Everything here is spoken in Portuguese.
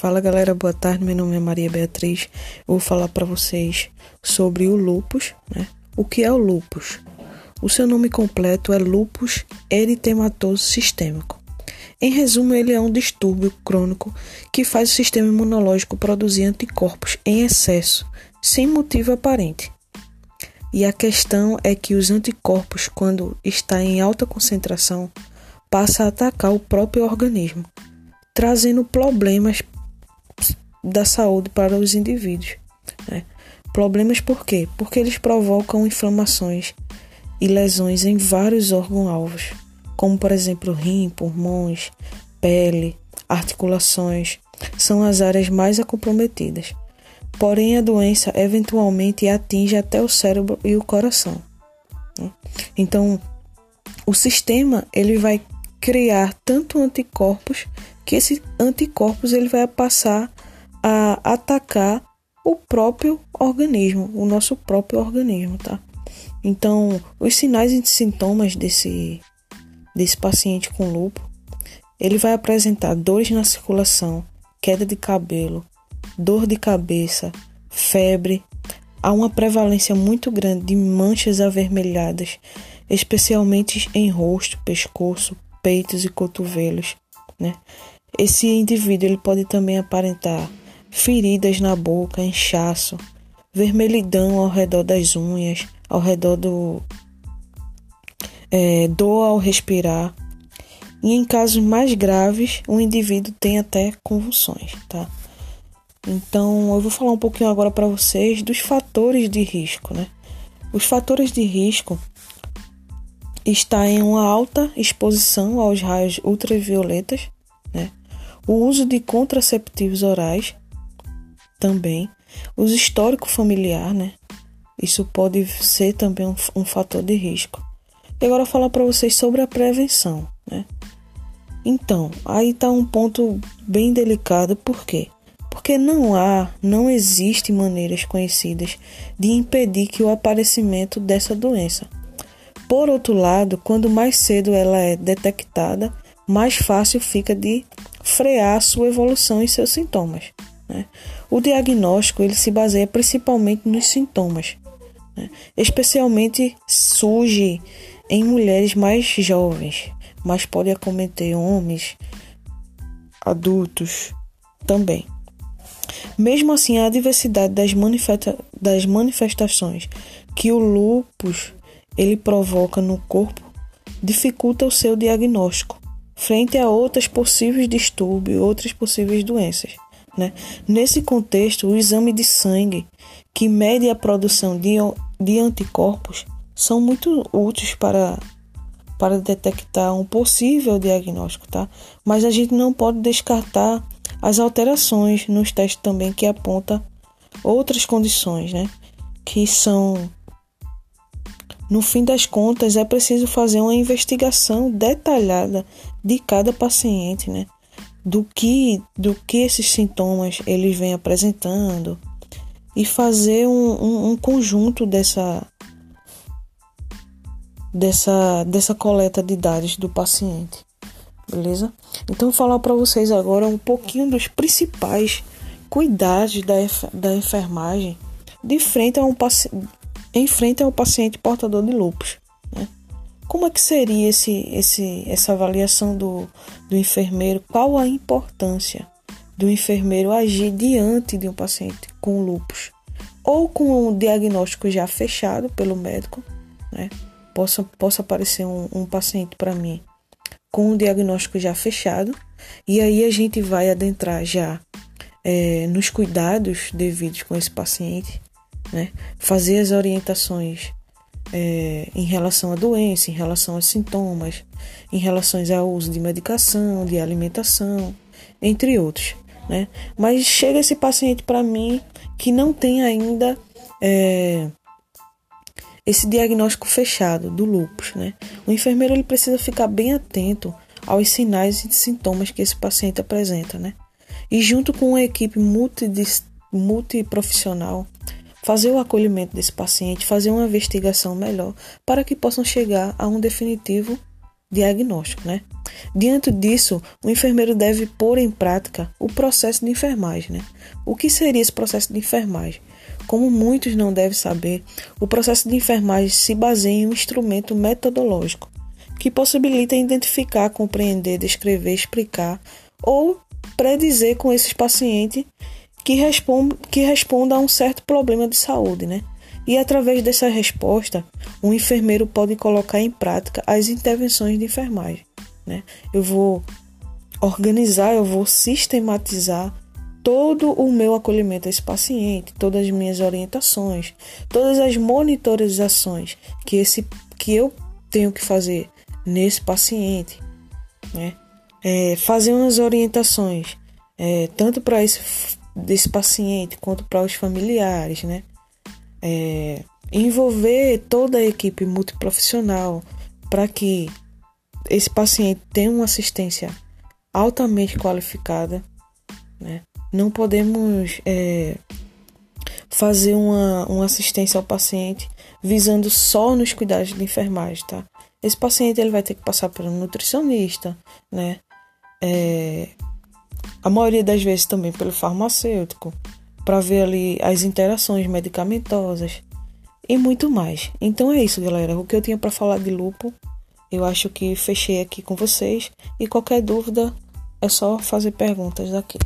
Fala galera, boa tarde. Meu nome é Maria Beatriz. Eu vou falar para vocês sobre o lupus, né? O que é o lupus? O seu nome completo é lupus eritematoso sistêmico. Em resumo, ele é um distúrbio crônico que faz o sistema imunológico produzir anticorpos em excesso, sem motivo aparente. E a questão é que os anticorpos, quando está em alta concentração, passa a atacar o próprio organismo, trazendo problemas da saúde para os indivíduos. Né? Problemas por quê? Porque eles provocam inflamações e lesões em vários órgãos-alvos, como por exemplo rim, pulmões, pele, articulações, são as áreas mais acometidas. Porém, a doença eventualmente atinge até o cérebro e o coração. Né? Então, o sistema ele vai criar tanto anticorpos que esses anticorpos ele vai passar a atacar o próprio organismo, o nosso próprio organismo, tá? Então, os sinais e sintomas desse, desse paciente com lúpus, ele vai apresentar dores na circulação, queda de cabelo, dor de cabeça, febre, há uma prevalência muito grande de manchas avermelhadas, especialmente em rosto, pescoço, peitos e cotovelos, né? Esse indivíduo ele pode também aparentar feridas na boca, inchaço, vermelhidão ao redor das unhas, ao redor do. É, dor ao respirar. E em casos mais graves, o indivíduo tem até convulsões, tá? Então, eu vou falar um pouquinho agora para vocês dos fatores de risco, né? Os fatores de risco está em uma alta exposição aos raios ultravioletas, né? O uso de contraceptivos orais, também. Os histórico familiar, né? Isso pode ser também um, um fator de risco. E agora falar para vocês sobre a prevenção, né? Então, aí está um ponto bem delicado, por quê? Porque não há, não existe maneiras conhecidas de impedir que o aparecimento dessa doença. Por outro lado, quando mais cedo ela é detectada, mais fácil fica de frear sua evolução e seus sintomas. Né? O diagnóstico ele se baseia principalmente nos sintomas, né? especialmente surge em mulheres mais jovens, mas pode acometer homens, adultos também. Mesmo assim, a diversidade das, manifesta das manifestações que o lúpus ele provoca no corpo dificulta o seu diagnóstico frente a outras possíveis distúrbios, outras possíveis doenças. Né? Nesse contexto, o exame de sangue, que mede a produção de, de anticorpos, são muito úteis para, para detectar um possível diagnóstico, tá? Mas a gente não pode descartar as alterações nos testes também que aponta outras condições, né? Que são no fim das contas, é preciso fazer uma investigação detalhada de cada paciente, né? Do que, do que esses sintomas eles vêm apresentando e fazer um, um, um conjunto dessa, dessa, dessa coleta de dados do paciente, beleza? Então, vou falar para vocês agora um pouquinho dos principais cuidados da, da enfermagem de frente a um em frente ao paciente portador de lupus. Como é que seria esse, esse, essa avaliação do, do enfermeiro? Qual a importância do enfermeiro agir diante de um paciente com lupus? Ou com um diagnóstico já fechado pelo médico, né? Possa, possa aparecer um, um paciente para mim com um diagnóstico já fechado, e aí a gente vai adentrar já é, nos cuidados devidos com esse paciente, né? fazer as orientações é, em relação à doença, em relação aos sintomas, em relação ao uso de medicação, de alimentação, entre outros. Né? Mas chega esse paciente para mim que não tem ainda é, esse diagnóstico fechado do lúpus. Né? O enfermeiro ele precisa ficar bem atento aos sinais e sintomas que esse paciente apresenta. Né? E junto com uma equipe multiprofissional, fazer o acolhimento desse paciente, fazer uma investigação melhor para que possam chegar a um definitivo diagnóstico, né? Diante disso, o enfermeiro deve pôr em prática o processo de enfermagem, né? O que seria esse processo de enfermagem? Como muitos não devem saber, o processo de enfermagem se baseia em um instrumento metodológico que possibilita identificar, compreender, descrever, explicar ou predizer com esses pacientes que, respondam que responda a um certo problema de saúde, né? E através dessa resposta, o enfermeiro pode colocar em prática as intervenções de enfermagem, né? Eu vou organizar, eu vou sistematizar todo o meu acolhimento a esse paciente, todas as minhas orientações, todas as monitorizações que esse que eu tenho que fazer nesse paciente, né? É, fazer umas orientações é, tanto para esse desse paciente quanto para os familiares, né? É, envolver toda a equipe multiprofissional para que esse paciente tenha uma assistência altamente qualificada, né? Não podemos é, fazer uma, uma assistência ao paciente visando só nos cuidados de enfermagem, tá? Esse paciente ele vai ter que passar por um nutricionista, né? É, a maioria das vezes também pelo farmacêutico, para ver ali as interações medicamentosas e muito mais. Então é isso, galera. O que eu tinha para falar de lupo, eu acho que fechei aqui com vocês e qualquer dúvida é só fazer perguntas aqui.